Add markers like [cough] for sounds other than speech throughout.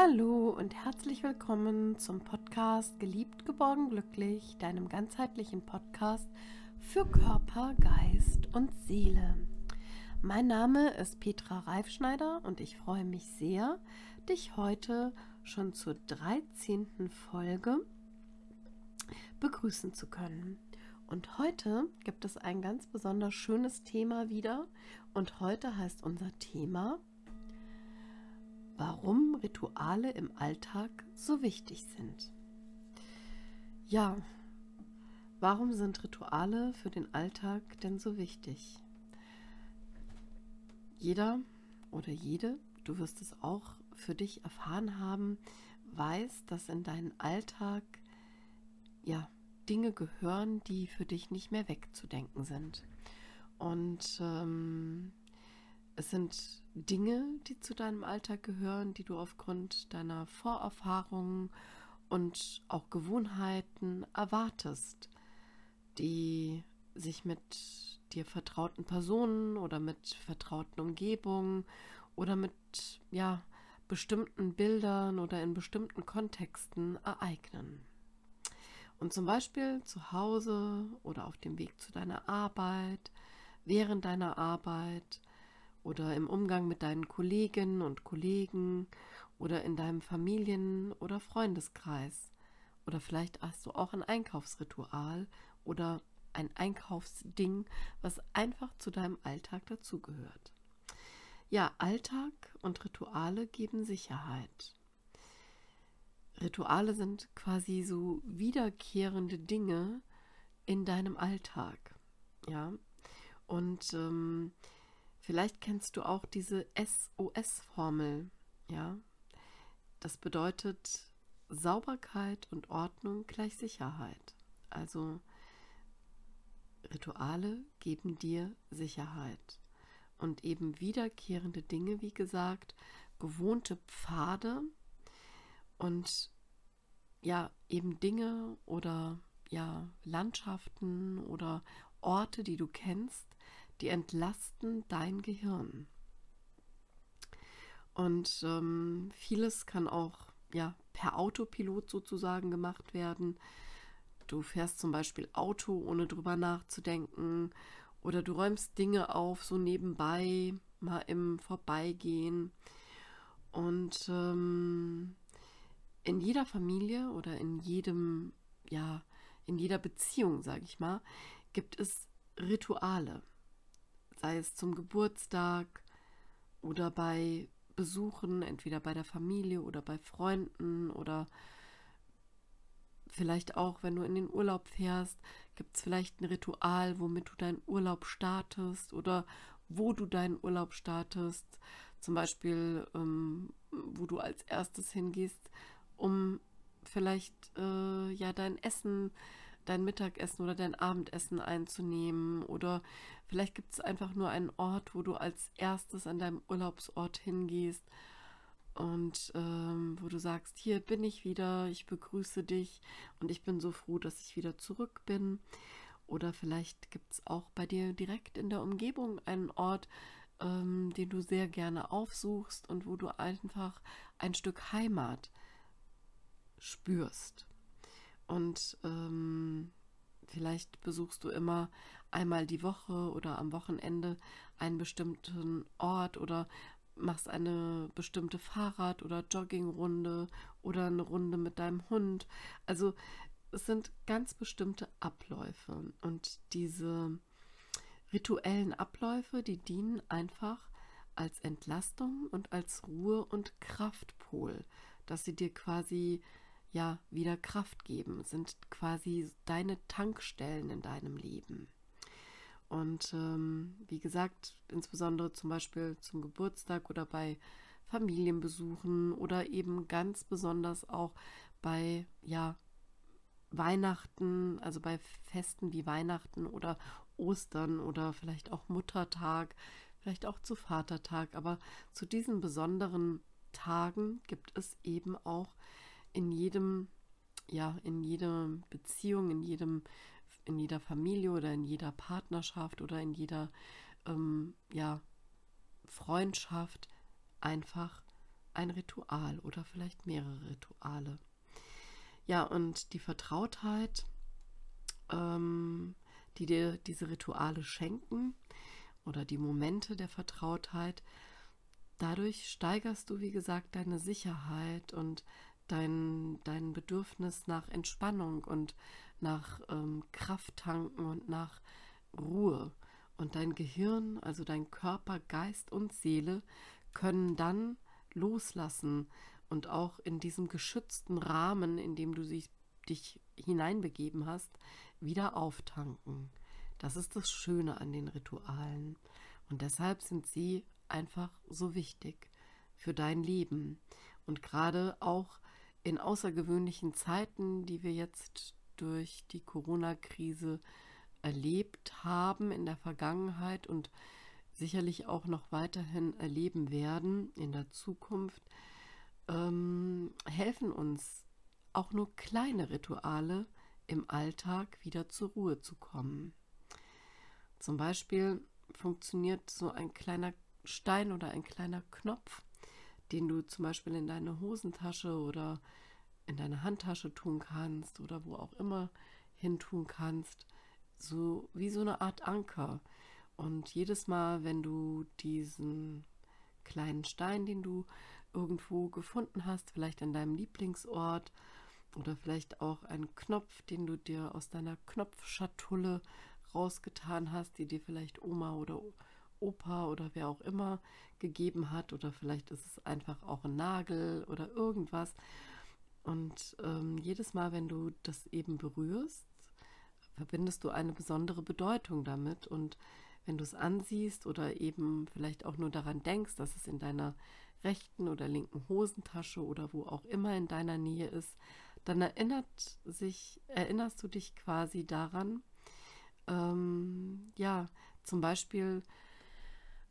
Hallo und herzlich willkommen zum Podcast Geliebt, geborgen, glücklich, deinem ganzheitlichen Podcast für Körper, Geist und Seele. Mein Name ist Petra Reifschneider und ich freue mich sehr, dich heute schon zur 13. Folge begrüßen zu können. Und heute gibt es ein ganz besonders schönes Thema wieder und heute heißt unser Thema warum Rituale im Alltag so wichtig sind. Ja, warum sind Rituale für den Alltag denn so wichtig? Jeder oder jede, du wirst es auch für dich erfahren haben, weiß, dass in deinen Alltag ja Dinge gehören, die für dich nicht mehr wegzudenken sind. Und ähm, es sind Dinge, die zu deinem Alltag gehören, die du aufgrund deiner Vorerfahrungen und auch Gewohnheiten erwartest, die sich mit dir vertrauten Personen oder mit vertrauten Umgebungen oder mit ja, bestimmten Bildern oder in bestimmten Kontexten ereignen. Und zum Beispiel zu Hause oder auf dem Weg zu deiner Arbeit, während deiner Arbeit, oder im Umgang mit deinen Kolleginnen und Kollegen oder in deinem Familien- oder Freundeskreis. Oder vielleicht hast du auch ein Einkaufsritual oder ein Einkaufsding, was einfach zu deinem Alltag dazugehört. Ja, Alltag und Rituale geben Sicherheit. Rituale sind quasi so wiederkehrende Dinge in deinem Alltag. Ja, und ähm, Vielleicht kennst du auch diese SOS-Formel, ja? Das bedeutet Sauberkeit und Ordnung gleich Sicherheit. Also Rituale geben dir Sicherheit. Und eben wiederkehrende Dinge, wie gesagt, gewohnte Pfade und ja, eben Dinge oder ja, Landschaften oder Orte, die du kennst, die entlasten dein Gehirn. Und ähm, vieles kann auch ja, per Autopilot sozusagen gemacht werden. Du fährst zum Beispiel Auto, ohne drüber nachzudenken. Oder du räumst Dinge auf, so nebenbei, mal im Vorbeigehen. Und ähm, in jeder Familie oder in jedem, ja, in jeder Beziehung, sage ich mal, gibt es Rituale sei es zum Geburtstag oder bei Besuchen, entweder bei der Familie oder bei Freunden oder vielleicht auch, wenn du in den Urlaub fährst, gibt es vielleicht ein Ritual, womit du deinen Urlaub startest oder wo du deinen Urlaub startest. Zum Beispiel, ähm, wo du als erstes hingehst, um vielleicht äh, ja dein Essen, dein Mittagessen oder dein Abendessen einzunehmen oder Vielleicht gibt es einfach nur einen Ort, wo du als erstes an deinem Urlaubsort hingehst und ähm, wo du sagst, hier bin ich wieder, ich begrüße dich und ich bin so froh, dass ich wieder zurück bin. Oder vielleicht gibt es auch bei dir direkt in der Umgebung einen Ort, ähm, den du sehr gerne aufsuchst und wo du einfach ein Stück Heimat spürst. Und ähm, vielleicht besuchst du immer einmal die Woche oder am Wochenende einen bestimmten Ort oder machst eine bestimmte Fahrrad- oder Joggingrunde oder eine Runde mit deinem Hund. Also es sind ganz bestimmte Abläufe und diese rituellen Abläufe, die dienen einfach als Entlastung und als Ruhe- und Kraftpol, dass sie dir quasi ja wieder Kraft geben, sind quasi deine Tankstellen in deinem Leben. Und ähm, wie gesagt, insbesondere zum Beispiel zum Geburtstag oder bei Familienbesuchen oder eben ganz besonders auch bei ja, Weihnachten, also bei Festen wie Weihnachten oder Ostern oder vielleicht auch Muttertag, vielleicht auch zu Vatertag. Aber zu diesen besonderen Tagen gibt es eben auch in jedem, ja, in jeder Beziehung, in jedem in jeder Familie oder in jeder Partnerschaft oder in jeder ähm, ja, Freundschaft einfach ein Ritual oder vielleicht mehrere Rituale. Ja, und die Vertrautheit, ähm, die dir diese Rituale schenken oder die Momente der Vertrautheit, dadurch steigerst du, wie gesagt, deine Sicherheit und dein, dein Bedürfnis nach Entspannung und nach ähm, Krafttanken und nach Ruhe. Und dein Gehirn, also dein Körper, Geist und Seele können dann loslassen und auch in diesem geschützten Rahmen, in dem du sich, dich hineinbegeben hast, wieder auftanken. Das ist das Schöne an den Ritualen. Und deshalb sind sie einfach so wichtig für dein Leben. Und gerade auch in außergewöhnlichen Zeiten, die wir jetzt durch die Corona-Krise erlebt haben in der Vergangenheit und sicherlich auch noch weiterhin erleben werden in der Zukunft, ähm, helfen uns auch nur kleine Rituale im Alltag wieder zur Ruhe zu kommen. Zum Beispiel funktioniert so ein kleiner Stein oder ein kleiner Knopf, den du zum Beispiel in deine Hosentasche oder in deine Handtasche tun kannst oder wo auch immer hin tun kannst, so wie so eine Art Anker. Und jedes Mal, wenn du diesen kleinen Stein, den du irgendwo gefunden hast, vielleicht an deinem Lieblingsort oder vielleicht auch einen Knopf, den du dir aus deiner Knopfschatulle rausgetan hast, die dir vielleicht Oma oder Opa oder wer auch immer gegeben hat oder vielleicht ist es einfach auch ein Nagel oder irgendwas. Und ähm, jedes Mal, wenn du das eben berührst, verbindest du eine besondere Bedeutung damit. Und wenn du es ansiehst oder eben vielleicht auch nur daran denkst, dass es in deiner rechten oder linken Hosentasche oder wo auch immer in deiner Nähe ist, dann erinnert sich, erinnerst du dich quasi daran, ähm, ja, zum Beispiel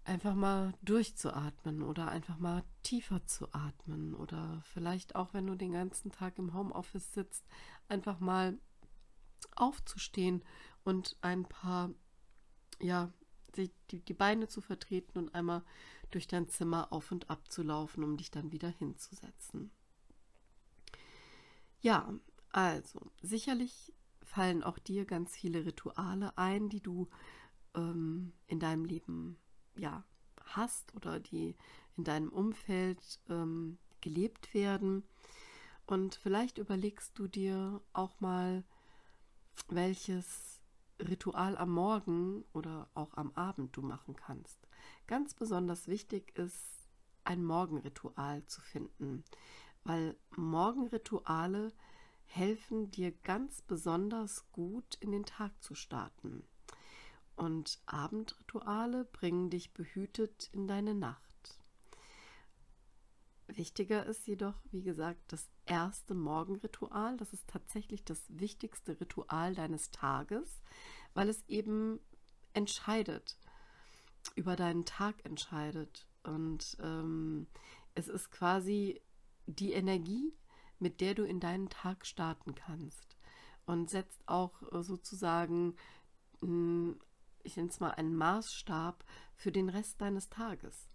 einfach mal durchzuatmen oder einfach mal tiefer zu atmen oder vielleicht auch, wenn du den ganzen Tag im Homeoffice sitzt, einfach mal aufzustehen und ein paar, ja, die, die Beine zu vertreten und einmal durch dein Zimmer auf und ab zu laufen, um dich dann wieder hinzusetzen. Ja, also sicherlich fallen auch dir ganz viele Rituale ein, die du ähm, in deinem Leben ja hast oder die in deinem Umfeld ähm, gelebt werden. Und vielleicht überlegst du dir auch mal, welches Ritual am Morgen oder auch am Abend du machen kannst. Ganz besonders wichtig ist, ein Morgenritual zu finden, weil Morgenrituale helfen dir ganz besonders gut in den Tag zu starten. Und Abendrituale bringen dich behütet in deine Nacht. Wichtiger ist jedoch, wie gesagt, das erste Morgenritual. Das ist tatsächlich das wichtigste Ritual deines Tages, weil es eben entscheidet, über deinen Tag entscheidet. Und ähm, es ist quasi die Energie, mit der du in deinen Tag starten kannst. Und setzt auch äh, sozusagen, ich nenne es mal, einen Maßstab für den Rest deines Tages.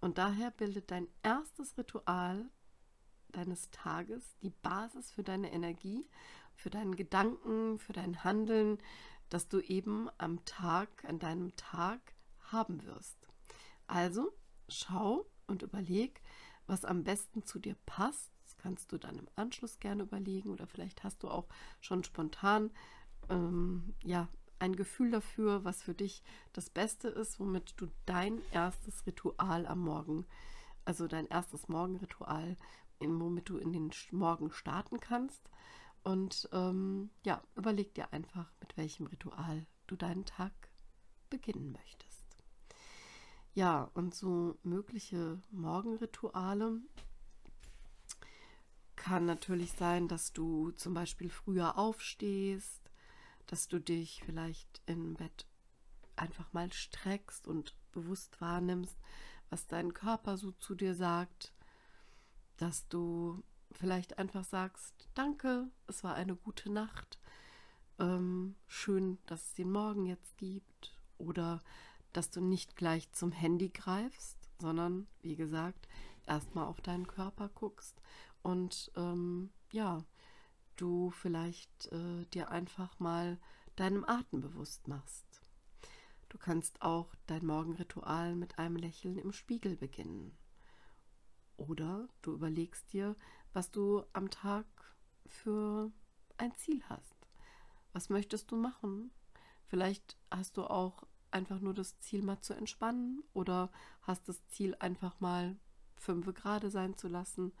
Und daher bildet dein erstes Ritual deines Tages die Basis für deine Energie, für deinen Gedanken, für dein Handeln, das du eben am Tag, an deinem Tag haben wirst. Also schau und überleg, was am besten zu dir passt. Das kannst du dann im Anschluss gerne überlegen oder vielleicht hast du auch schon spontan ähm, ja, ein Gefühl dafür, was für dich das Beste ist, womit du dein erstes Ritual am Morgen, also dein erstes Morgenritual, in, womit du in den Morgen starten kannst. Und ähm, ja, überleg dir einfach, mit welchem Ritual du deinen Tag beginnen möchtest. Ja, und so mögliche Morgenrituale kann natürlich sein, dass du zum Beispiel früher aufstehst, dass du dich vielleicht im Bett einfach mal streckst und bewusst wahrnimmst, was dein Körper so zu dir sagt, dass du vielleicht einfach sagst, danke, es war eine gute Nacht, ähm, schön, dass es den Morgen jetzt gibt oder dass du nicht gleich zum Handy greifst, sondern wie gesagt, erstmal auf deinen Körper guckst und ähm, ja, du vielleicht äh, dir einfach mal deinem Atem bewusst machst. Du kannst auch dein Morgenritual mit einem Lächeln im Spiegel beginnen. Oder du überlegst dir, was du am Tag für ein Ziel hast. Was möchtest du machen? Vielleicht hast du auch einfach nur das Ziel, mal zu entspannen oder hast das Ziel, einfach mal fünf gerade sein zu lassen.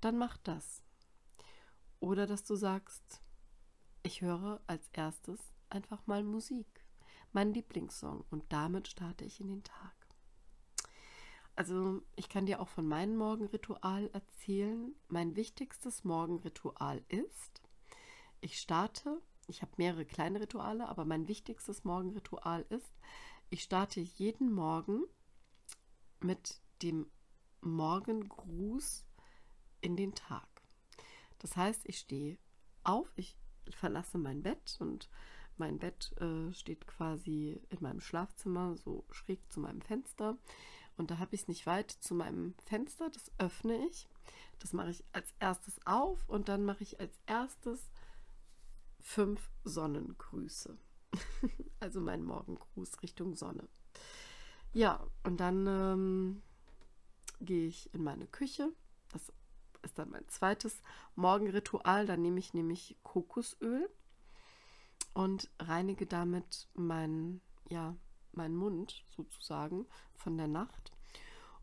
Dann mach das. Oder dass du sagst, ich höre als erstes einfach mal Musik, mein Lieblingssong und damit starte ich in den Tag. Also ich kann dir auch von meinem Morgenritual erzählen. Mein wichtigstes Morgenritual ist, ich starte, ich habe mehrere kleine Rituale, aber mein wichtigstes Morgenritual ist, ich starte jeden Morgen mit dem Morgengruß in den Tag. Das heißt, ich stehe auf, ich verlasse mein Bett und mein Bett äh, steht quasi in meinem Schlafzimmer, so schräg zu meinem Fenster. Und da habe ich es nicht weit zu meinem Fenster, das öffne ich. Das mache ich als erstes auf und dann mache ich als erstes fünf Sonnengrüße. [laughs] also mein Morgengruß Richtung Sonne. Ja, und dann ähm, gehe ich in meine Küche. Das ist dann mein zweites Morgenritual. Da nehme ich nämlich Kokosöl und reinige damit meinen ja, meinen Mund sozusagen von der Nacht.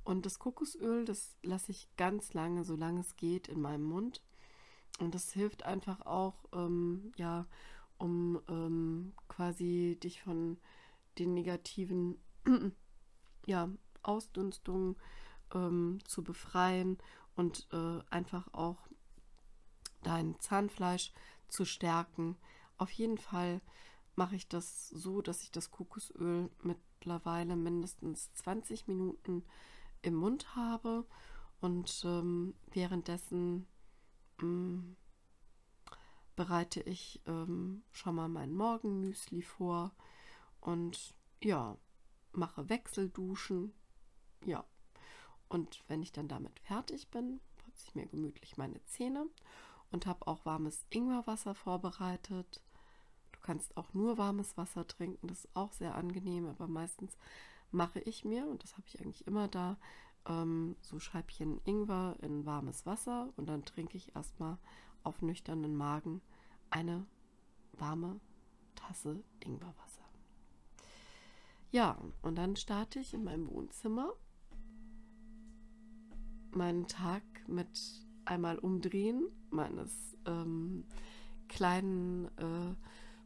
Und das Kokosöl, das lasse ich ganz lange, solange es geht, in meinem Mund. Und das hilft einfach auch, ähm, ja, um ähm, quasi dich von den negativen [clears throat] ja, Ausdünstungen ähm, zu befreien und äh, einfach auch dein Zahnfleisch zu stärken. Auf jeden Fall mache ich das so, dass ich das Kokosöl mittlerweile mindestens 20 Minuten im Mund habe und ähm, währenddessen ähm, bereite ich ähm, schon mal mein Morgenmüsli vor und ja, mache Wechselduschen. Ja, und wenn ich dann damit fertig bin, putze ich mir gemütlich meine Zähne und habe auch warmes Ingwerwasser vorbereitet kannst auch nur warmes Wasser trinken, das ist auch sehr angenehm, aber meistens mache ich mir, und das habe ich eigentlich immer da, ähm, so Scheibchen Ingwer in warmes Wasser und dann trinke ich erstmal auf nüchternen Magen eine warme Tasse Ingwerwasser. Ja, und dann starte ich in meinem Wohnzimmer meinen Tag mit einmal Umdrehen meines ähm, kleinen äh,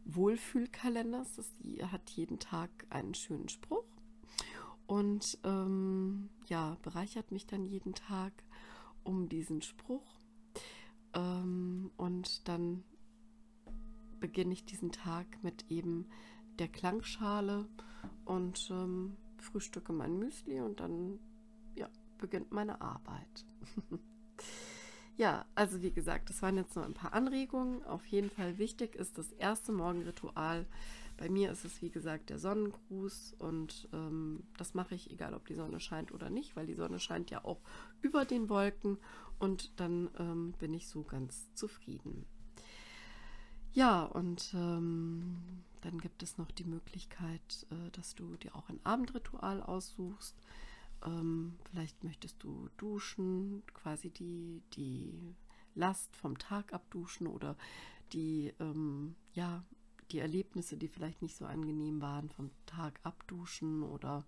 Wohlfühlkalenders. Das hat jeden Tag einen schönen Spruch und ähm, ja, bereichert mich dann jeden Tag um diesen Spruch. Ähm, und dann beginne ich diesen Tag mit eben der Klangschale und ähm, frühstücke mein Müsli und dann beginnt meine Arbeit. [laughs] Ja, also wie gesagt, das waren jetzt nur ein paar Anregungen. Auf jeden Fall wichtig ist das erste Morgenritual. Bei mir ist es wie gesagt der Sonnengruß und ähm, das mache ich, egal ob die Sonne scheint oder nicht, weil die Sonne scheint ja auch über den Wolken und dann ähm, bin ich so ganz zufrieden. Ja, und ähm, dann gibt es noch die Möglichkeit, äh, dass du dir auch ein Abendritual aussuchst. Ähm, vielleicht möchtest du duschen, quasi die, die Last vom Tag abduschen oder die, ähm, ja, die Erlebnisse, die vielleicht nicht so angenehm waren, vom Tag abduschen oder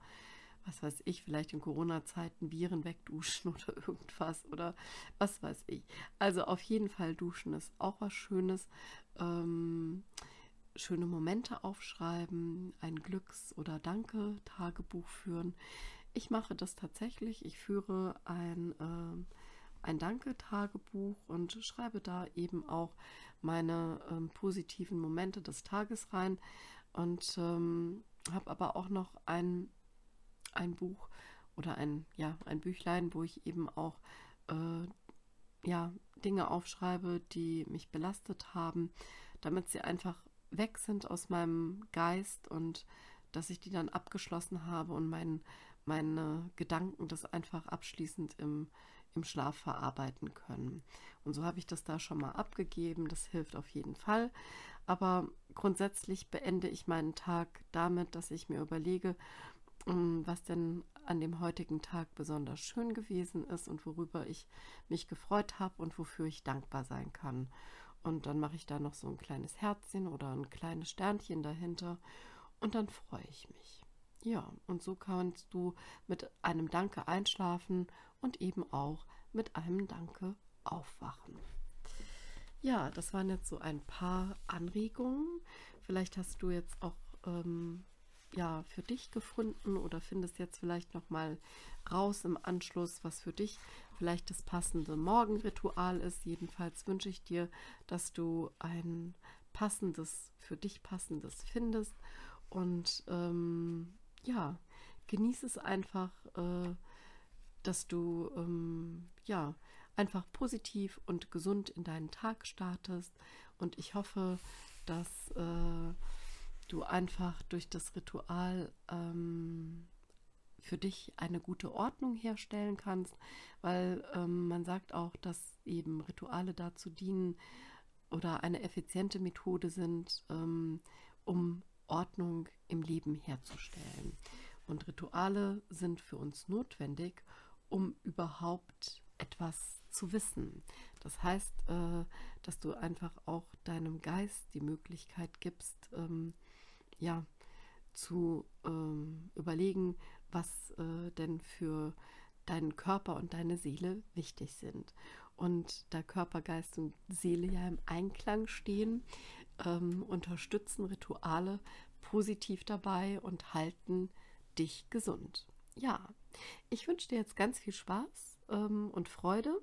was weiß ich, vielleicht in Corona-Zeiten Viren wegduschen [laughs] oder irgendwas oder was weiß ich. Also auf jeden Fall duschen ist auch was Schönes. Ähm, schöne Momente aufschreiben, ein Glücks- oder Danke-Tagebuch führen. Ich mache das tatsächlich. Ich führe ein, äh, ein Danke-Tagebuch und schreibe da eben auch meine ähm, positiven Momente des Tages rein und ähm, habe aber auch noch ein, ein Buch oder ein, ja, ein Büchlein, wo ich eben auch äh, ja, Dinge aufschreibe, die mich belastet haben, damit sie einfach weg sind aus meinem Geist und dass ich die dann abgeschlossen habe und mein, meine Gedanken das einfach abschließend im, im Schlaf verarbeiten können. Und so habe ich das da schon mal abgegeben. Das hilft auf jeden Fall. Aber grundsätzlich beende ich meinen Tag damit, dass ich mir überlege, ähm, was denn an dem heutigen Tag besonders schön gewesen ist und worüber ich mich gefreut habe und wofür ich dankbar sein kann. Und dann mache ich da noch so ein kleines Herzchen oder ein kleines Sternchen dahinter und dann freue ich mich. Ja, und so kannst du mit einem Danke einschlafen und eben auch mit einem Danke aufwachen. Ja, das waren jetzt so ein paar Anregungen. Vielleicht hast du jetzt auch ähm, ja für dich gefunden oder findest jetzt vielleicht noch mal raus im Anschluss, was für dich vielleicht das passende Morgenritual ist. Jedenfalls wünsche ich dir, dass du ein passendes für dich passendes findest und ähm, ja genieße es einfach, äh, dass du ähm, ja einfach positiv und gesund in deinen Tag startest. Und ich hoffe, dass äh, du einfach durch das Ritual ähm, für dich eine gute Ordnung herstellen kannst, weil ähm, man sagt auch, dass eben Rituale dazu dienen oder eine effiziente Methode sind, ähm, um Ordnung im Leben herzustellen. Und Rituale sind für uns notwendig, um überhaupt etwas zu wissen. Das heißt, äh, dass du einfach auch deinem Geist die Möglichkeit gibst, ähm, ja, zu ähm, überlegen, was äh, denn für deinen Körper und deine Seele wichtig sind. Und da Körper, Geist und Seele ja im Einklang stehen, ähm, unterstützen Rituale positiv dabei und halten dich gesund. Ja, ich wünsche dir jetzt ganz viel Spaß ähm, und Freude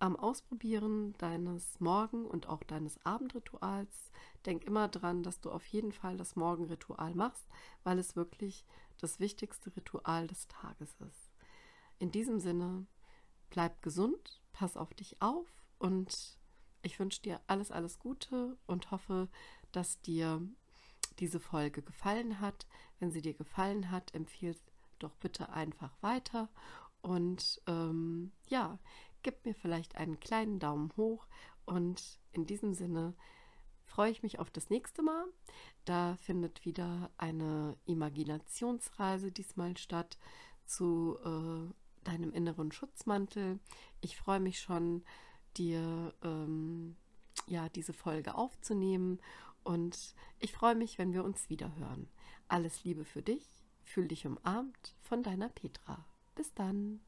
am Ausprobieren deines Morgen- und auch deines Abendrituals. Denk immer dran, dass du auf jeden Fall das Morgenritual machst, weil es wirklich das wichtigste Ritual des Tages ist. In diesem Sinne, bleib gesund, pass auf dich auf und ich wünsche dir alles, alles Gute und hoffe, dass dir diese Folge gefallen hat. Wenn sie dir gefallen hat, empfehle doch bitte einfach weiter und ähm, ja, gib mir vielleicht einen kleinen Daumen hoch und in diesem Sinne freue ich mich auf das nächste Mal. Da findet wieder eine Imaginationsreise diesmal statt zu äh, deinem inneren Schutzmantel. Ich freue mich schon, dir ähm, ja diese Folge aufzunehmen und ich freue mich, wenn wir uns wieder hören. Alles Liebe für dich, fühl dich umarmt von deiner Petra. Bis dann.